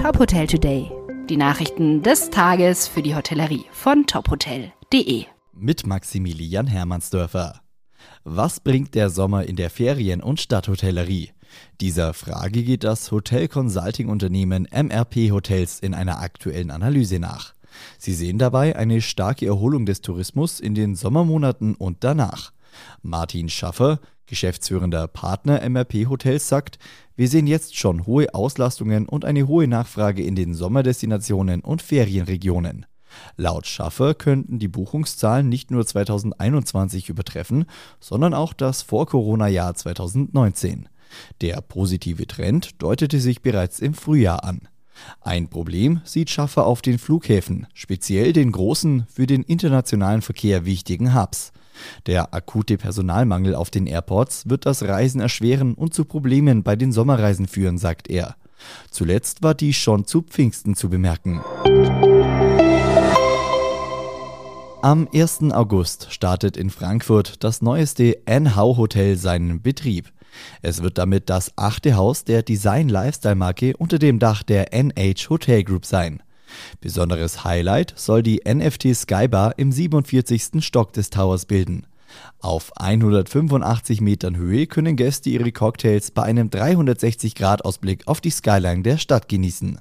Top Hotel Today. Die Nachrichten des Tages für die Hotellerie von tophotel.de. Mit Maximilian Hermannsdörfer. Was bringt der Sommer in der Ferien- und Stadthotellerie? Dieser Frage geht das Hotel-Consulting-Unternehmen MRP Hotels in einer aktuellen Analyse nach. Sie sehen dabei eine starke Erholung des Tourismus in den Sommermonaten und danach. Martin Schaffer, geschäftsführender Partner MRP Hotels, sagt, wir sehen jetzt schon hohe Auslastungen und eine hohe Nachfrage in den Sommerdestinationen und Ferienregionen. Laut Schaffer könnten die Buchungszahlen nicht nur 2021 übertreffen, sondern auch das Vor-Corona-Jahr 2019. Der positive Trend deutete sich bereits im Frühjahr an. Ein Problem sieht Schaffer auf den Flughäfen, speziell den großen, für den internationalen Verkehr wichtigen Hubs. Der akute Personalmangel auf den Airports wird das Reisen erschweren und zu Problemen bei den Sommerreisen führen, sagt er. Zuletzt war dies schon zu Pfingsten zu bemerken. Am 1. August startet in Frankfurt das neueste NHOW Hotel seinen Betrieb. Es wird damit das achte Haus der Design-Lifestyle-Marke unter dem Dach der NH Hotel Group sein. Besonderes Highlight soll die NFT Skybar im 47. Stock des Towers bilden. Auf 185 Metern Höhe können Gäste ihre Cocktails bei einem 360-Grad-Ausblick auf die Skyline der Stadt genießen.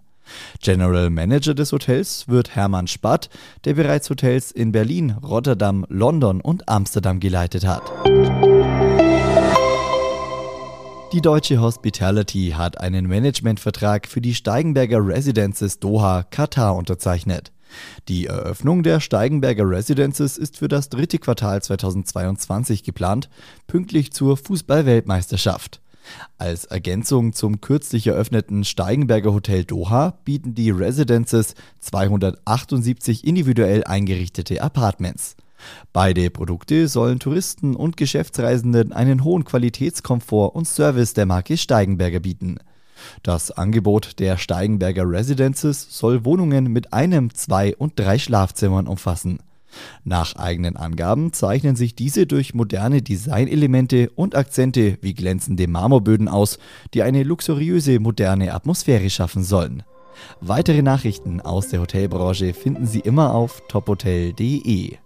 General Manager des Hotels wird Hermann Spatt, der bereits Hotels in Berlin, Rotterdam, London und Amsterdam geleitet hat. Die deutsche Hospitality hat einen Managementvertrag für die Steigenberger Residences Doha, Katar unterzeichnet. Die Eröffnung der Steigenberger Residences ist für das dritte Quartal 2022 geplant, pünktlich zur Fußballweltmeisterschaft. Als Ergänzung zum kürzlich eröffneten Steigenberger Hotel Doha bieten die Residences 278 individuell eingerichtete Apartments. Beide Produkte sollen Touristen und Geschäftsreisenden einen hohen Qualitätskomfort und Service der Marke Steigenberger bieten. Das Angebot der Steigenberger Residences soll Wohnungen mit einem, zwei und drei Schlafzimmern umfassen. Nach eigenen Angaben zeichnen sich diese durch moderne Designelemente und Akzente wie glänzende Marmorböden aus, die eine luxuriöse, moderne Atmosphäre schaffen sollen. Weitere Nachrichten aus der Hotelbranche finden Sie immer auf tophotel.de.